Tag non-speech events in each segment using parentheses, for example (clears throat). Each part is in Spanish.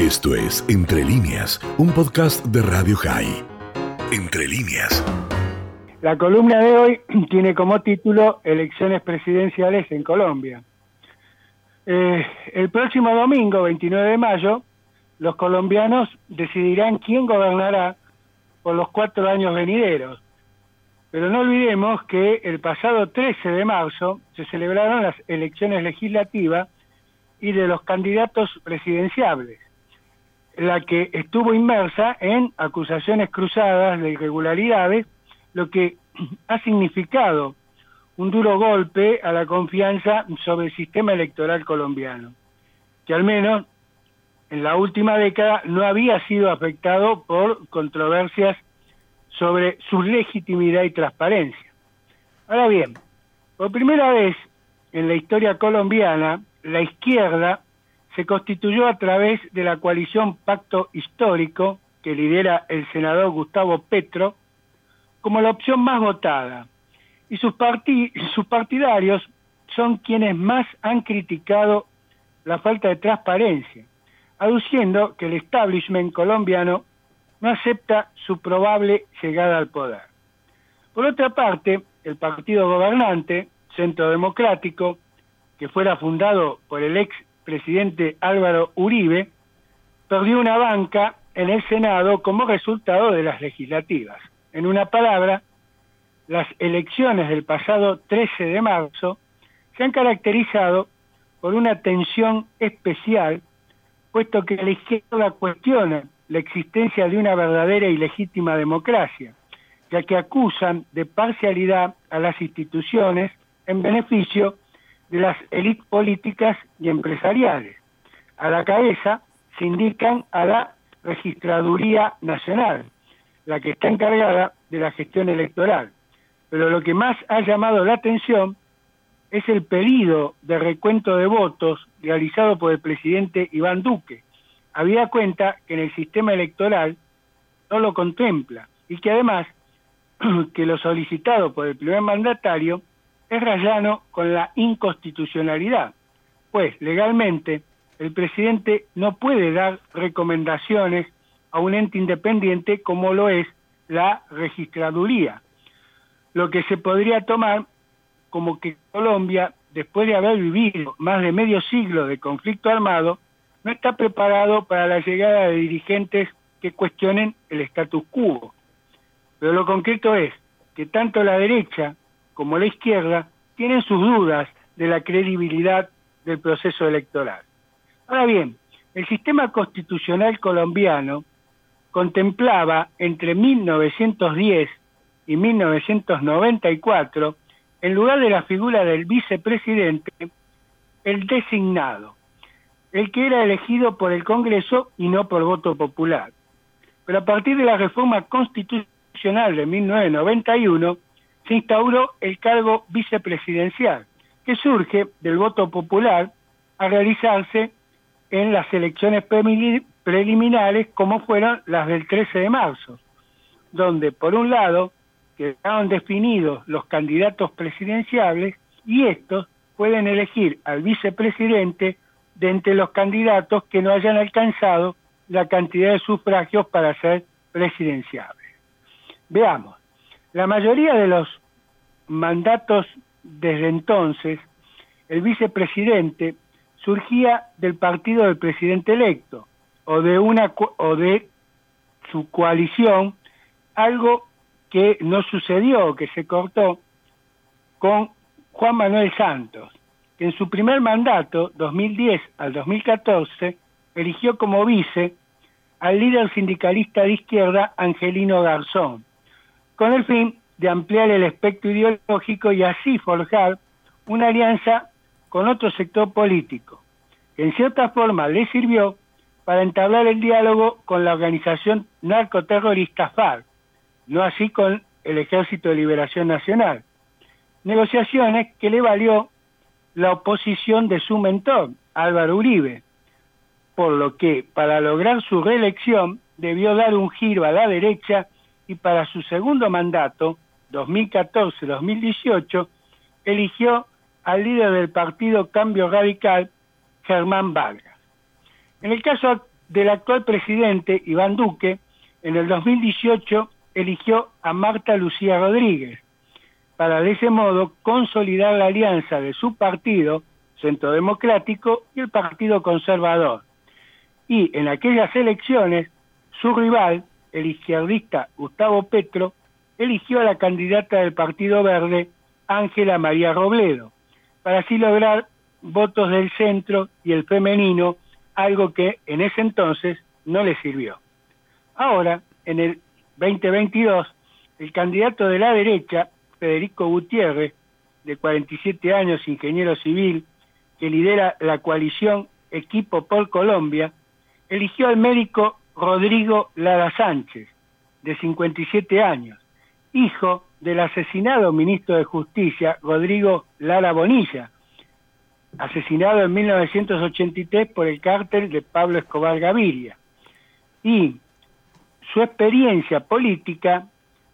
Esto es Entre líneas, un podcast de Radio High. Entre líneas. La columna de hoy (clears throat) tiene como título Elecciones presidenciales en Colombia. Eh, el próximo domingo, 29 de mayo, los colombianos decidirán quién gobernará por los cuatro años venideros. Pero no olvidemos que el pasado 13 de marzo se celebraron las elecciones legislativas y de los candidatos presidenciables, la que estuvo inmersa en acusaciones cruzadas de irregularidades, lo que (clears throat) ha significado un duro golpe a la confianza sobre el sistema electoral colombiano, que al menos en la última década no había sido afectado por controversias sobre su legitimidad y transparencia. Ahora bien, por primera vez en la historia colombiana, la izquierda se constituyó a través de la coalición Pacto Histórico, que lidera el senador Gustavo Petro, como la opción más votada. Y sus, partidarios son quienes más han criticado la falta de transparencia, aduciendo que el establishment colombiano no acepta su probable llegada al poder. Por otra parte, el partido gobernante, Centro Democrático, que fuera fundado por el ex presidente Álvaro Uribe, perdió una banca en el Senado como resultado de las legislativas. En una palabra, las elecciones del pasado 13 de marzo se han caracterizado por una tensión especial, puesto que la izquierda cuestiona la existencia de una verdadera y legítima democracia, ya que acusan de parcialidad a las instituciones en beneficio de las élites políticas y empresariales. A la cabeza se indican a la Registraduría Nacional, la que está encargada de la gestión electoral. Pero lo que más ha llamado la atención es el pedido de recuento de votos realizado por el presidente Iván Duque. Había cuenta que en el sistema electoral no lo contempla y que además (clears throat) que lo solicitado por el primer mandatario es rayano con la inconstitucionalidad, pues legalmente el presidente no puede dar recomendaciones a un ente independiente como lo es la registraduría, lo que se podría tomar como que Colombia, después de haber vivido más de medio siglo de conflicto armado, no está preparado para la llegada de dirigentes que cuestionen el status quo. Pero lo concreto es que tanto la derecha como la izquierda, tienen sus dudas de la credibilidad del proceso electoral. Ahora bien, el sistema constitucional colombiano contemplaba entre 1910 y 1994, en lugar de la figura del vicepresidente, el designado, el que era elegido por el Congreso y no por voto popular. Pero a partir de la reforma constitucional de 1991, se instauró el cargo vicepresidencial, que surge del voto popular a realizarse en las elecciones preliminares como fueron las del 13 de marzo, donde por un lado quedaron definidos los candidatos presidenciables y estos pueden elegir al vicepresidente de entre los candidatos que no hayan alcanzado la cantidad de sufragios para ser presidenciables. Veamos, la mayoría de los mandatos desde entonces, el vicepresidente surgía del partido del presidente electo o de una o de su coalición, algo que no sucedió, que se cortó con Juan Manuel Santos, que en su primer mandato, 2010 al 2014, eligió como vice al líder sindicalista de izquierda Angelino Garzón, con el fin de ampliar el espectro ideológico y así forjar una alianza con otro sector político, que en cierta forma le sirvió para entablar el diálogo con la organización narcoterrorista FARC, no así con el Ejército de Liberación Nacional. Negociaciones que le valió la oposición de su mentor, Álvaro Uribe, por lo que para lograr su reelección debió dar un giro a la derecha y para su segundo mandato 2014-2018, eligió al líder del partido Cambio Radical, Germán Vargas. En el caso del actual presidente Iván Duque, en el 2018 eligió a Marta Lucía Rodríguez para de ese modo consolidar la alianza de su partido, Centro Democrático, y el Partido Conservador. Y en aquellas elecciones, su rival, el izquierdista Gustavo Petro, eligió a la candidata del Partido Verde, Ángela María Robledo, para así lograr votos del centro y el femenino, algo que en ese entonces no le sirvió. Ahora, en el 2022, el candidato de la derecha, Federico Gutiérrez, de 47 años, ingeniero civil, que lidera la coalición Equipo por Colombia, eligió al médico Rodrigo Lara Sánchez, de 57 años, hijo del asesinado ministro de Justicia Rodrigo Lara Bonilla, asesinado en 1983 por el cártel de Pablo Escobar Gaviria. Y su experiencia política,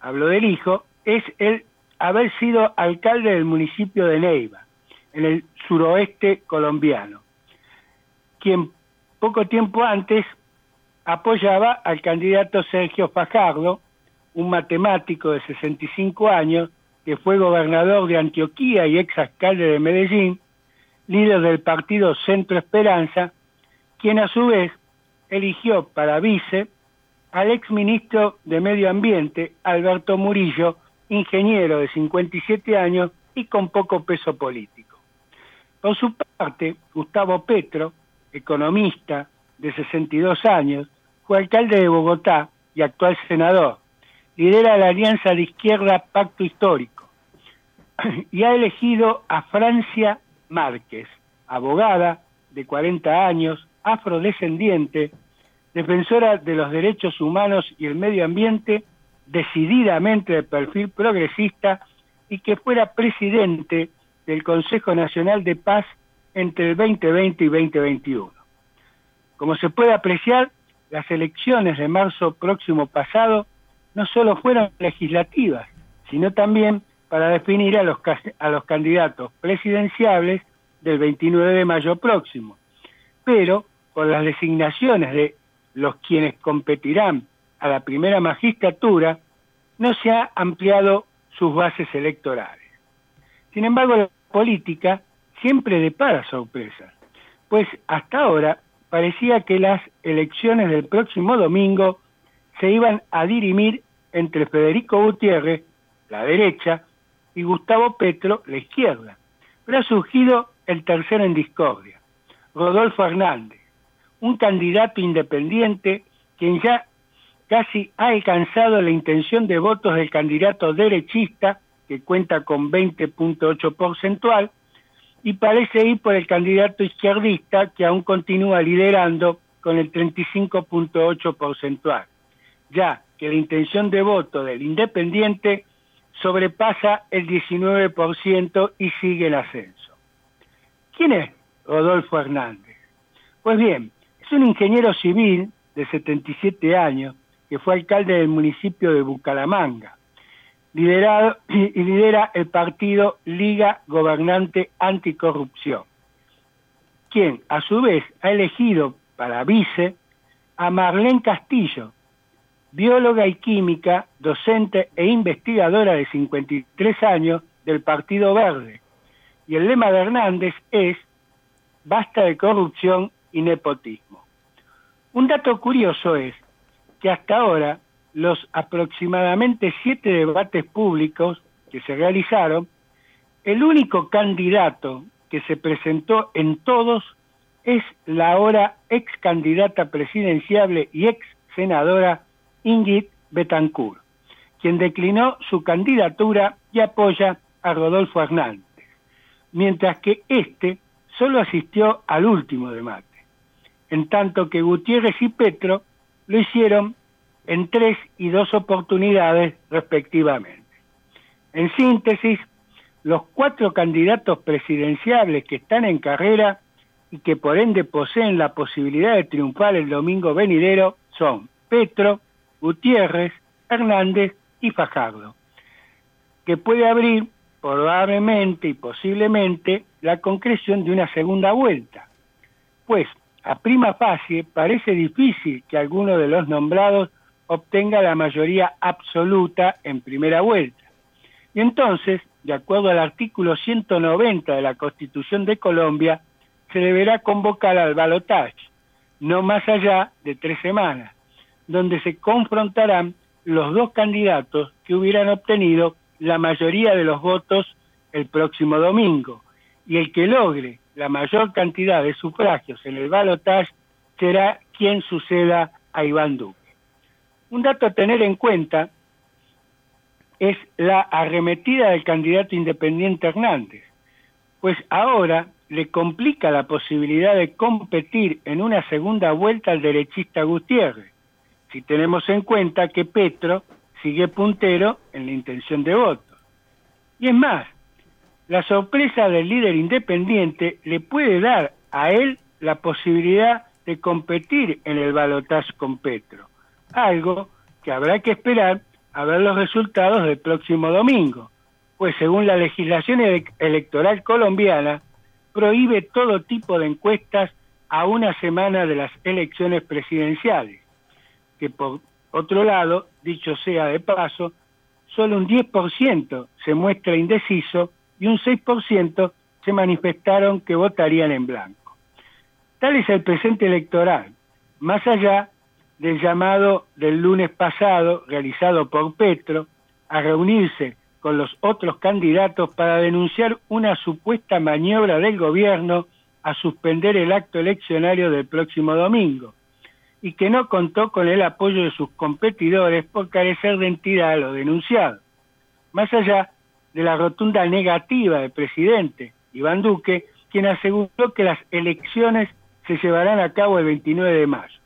hablo del hijo, es el haber sido alcalde del municipio de Neiva, en el suroeste colombiano, quien poco tiempo antes apoyaba al candidato Sergio Fajardo, un matemático de 65 años que fue gobernador de Antioquía y ex alcalde de Medellín, líder del partido Centro Esperanza, quien a su vez eligió para vice al ex ministro de Medio Ambiente, Alberto Murillo, ingeniero de 57 años y con poco peso político. Por su parte, Gustavo Petro, economista de 62 años, fue alcalde de Bogotá y actual senador. Lidera la alianza de izquierda Pacto Histórico (clears throat) y ha elegido a Francia Márquez, abogada de 40 años, afrodescendiente, defensora de los derechos humanos y el medio ambiente, decididamente de perfil progresista y que fuera presidente del Consejo Nacional de Paz entre el 2020 y 2021. Como se puede apreciar, las elecciones de marzo próximo pasado no solo fueron legislativas, sino también para definir a los, a los candidatos presidenciables del 29 de mayo próximo. Pero con las designaciones de los quienes competirán a la primera magistratura, no se ha ampliado sus bases electorales. Sin embargo, la política siempre depara sorpresas, pues hasta ahora parecía que las elecciones del próximo domingo se iban a dirimir entre Federico Gutiérrez, la derecha, y Gustavo Petro, la izquierda. Pero ha surgido el tercero en discordia, Rodolfo Hernández, un candidato independiente quien ya casi ha alcanzado la intención de votos del candidato derechista, que cuenta con 20.8 porcentual, y parece ir por el candidato izquierdista, que aún continúa liderando con el 35.8 porcentual, ya que la intención de voto del independiente sobrepasa el 19% y sigue en ascenso. ¿Quién es Rodolfo Hernández? Pues bien, es un ingeniero civil de 77 años que fue alcalde del municipio de Bucaramanga, (clears throat) y lidera el partido Liga Gobernante Anticorrupción, quien a su vez ha elegido para vice a Marlene Castillo, bióloga y química, docente e investigadora de 53 años del Partido Verde. Y el lema de Hernández es basta de corrupción y nepotismo. Un dato curioso es que hasta ahora los aproximadamente siete debates públicos que se realizaron, el único candidato que se presentó en todos es la ahora ex candidata presidenciable y ex senadora Ingrid Betancourt, quien declinó su candidatura y apoya a Rodolfo Hernández, mientras que este solo asistió al último debate, en tanto que Gutiérrez y Petro lo hicieron en tres y dos oportunidades respectivamente. En síntesis, los cuatro candidatos presidenciables que están en carrera y que por ende poseen la posibilidad de triunfar el domingo venidero son Petro, Gutiérrez, Hernández y Fajardo, que puede abrir probablemente y posiblemente la concreción de una segunda vuelta, pues a prima facie parece difícil que alguno de los nombrados obtenga la mayoría absoluta en primera vuelta. Y entonces, de acuerdo al artículo 190 de la Constitución de Colombia, se deberá convocar al balotaje, no más allá de tres semanas, donde se confrontarán los dos candidatos que hubieran obtenido la mayoría de los votos el próximo domingo, y el que logre la mayor cantidad de sufragios en el balotaje será quien suceda a Iván Duque. Un dato a tener en cuenta es la arremetida del candidato independiente Hernández, pues ahora le complica la posibilidad de competir en una segunda vuelta al derechista Gutiérrez, si tenemos en cuenta que Petro sigue puntero en la intención de voto. Y es más, la sorpresa del líder independiente le puede dar a él la posibilidad de competir en el balotaje con Petro, algo que habrá que esperar a ver los resultados del próximo domingo, pues según la legislación electoral colombiana, prohíbe todo tipo de encuestas a una semana de las elecciones presidenciales, que por otro lado, dicho sea de paso, solo un 10% se muestra indeciso y un 6% se manifestaron que votarían en blanco. Tal es el presente electoral, más allá del llamado del lunes pasado realizado por Petro a reunirse con los otros candidatos para denunciar una supuesta maniobra del gobierno a suspender el acto eleccionario del próximo domingo y que no contó con el apoyo de sus competidores por carecer de entidad a lo denunciado. Más allá de la rotunda negativa del presidente Iván Duque, quien aseguró que las elecciones se llevarán a cabo el 29 de mayo,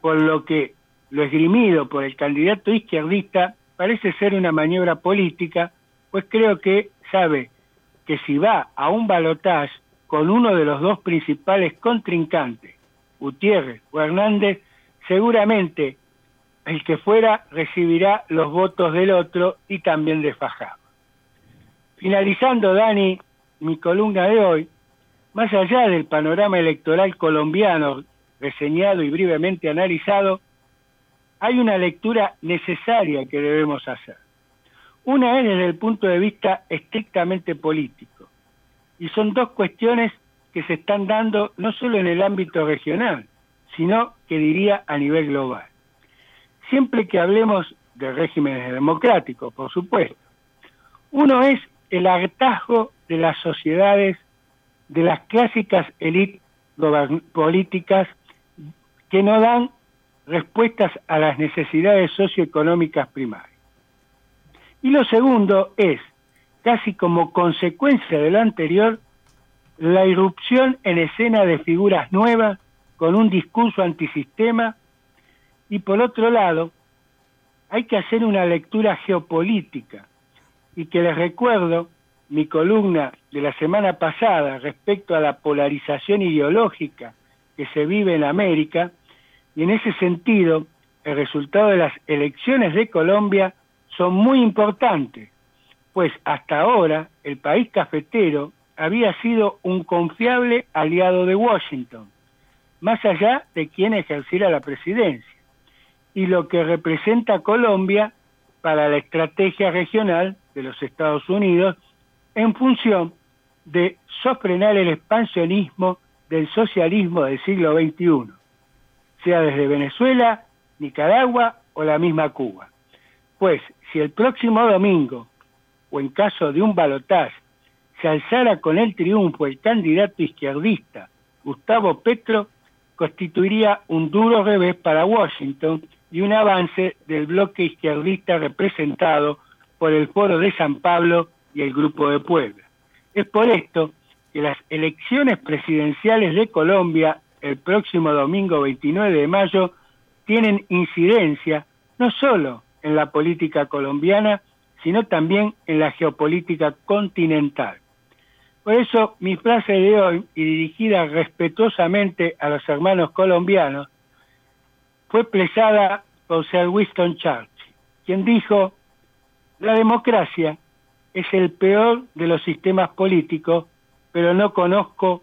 por lo que lo esgrimido por el candidato izquierdista parece ser una maniobra política, pues creo que sabe que si va a un balotaje con uno de los dos principales contrincantes, Gutiérrez o Hernández, seguramente el que fuera recibirá los votos del otro y también de Fajado. Finalizando, Dani, mi columna de hoy, más allá del panorama electoral colombiano reseñado y brevemente analizado, hay una lectura necesaria que debemos hacer. Una es desde el punto de vista estrictamente político, y son dos cuestiones que se están dando no solo en el ámbito regional, sino que diría a nivel global. Siempre que hablemos de regímenes democráticos, por supuesto. Uno es el hartazgo de las sociedades, de las clásicas élites políticas que no dan respuestas a las necesidades socioeconómicas primarias. Y lo segundo es, casi como consecuencia de lo anterior, la irrupción en escena de figuras nuevas con un discurso antisistema. Y por otro lado, hay que hacer una lectura geopolítica. Y que les recuerdo mi columna de la semana pasada respecto a la polarización ideológica que se vive en América, y en ese sentido el resultado de las elecciones de Colombia son muy importantes, pues hasta ahora el país cafetero había sido un confiable aliado de Washington, más allá de quien ejerciera la presidencia, y lo que representa Colombia para la estrategia regional de los Estados Unidos en función de sofrenar el expansionismo del socialismo del siglo XXI, sea desde Venezuela, Nicaragua o la misma Cuba. Pues si el próximo domingo, o en caso de un balotaje, se alzara con el triunfo el candidato izquierdista Gustavo Petro, constituiría un duro revés para Washington y un avance del bloque izquierdista representado por el Foro de San Pablo y el Grupo de Puebla. Es por esto que las elecciones presidenciales de Colombia el próximo domingo 29 de mayo tienen incidencia no solo en la política colombiana, sino también en la geopolítica continental. Por eso mi frase de hoy, y dirigida respetuosamente a los hermanos colombianos, fue expresada por Sir Winston Churchill, quien dijo la democracia es el peor de los sistemas políticos, pero no conozco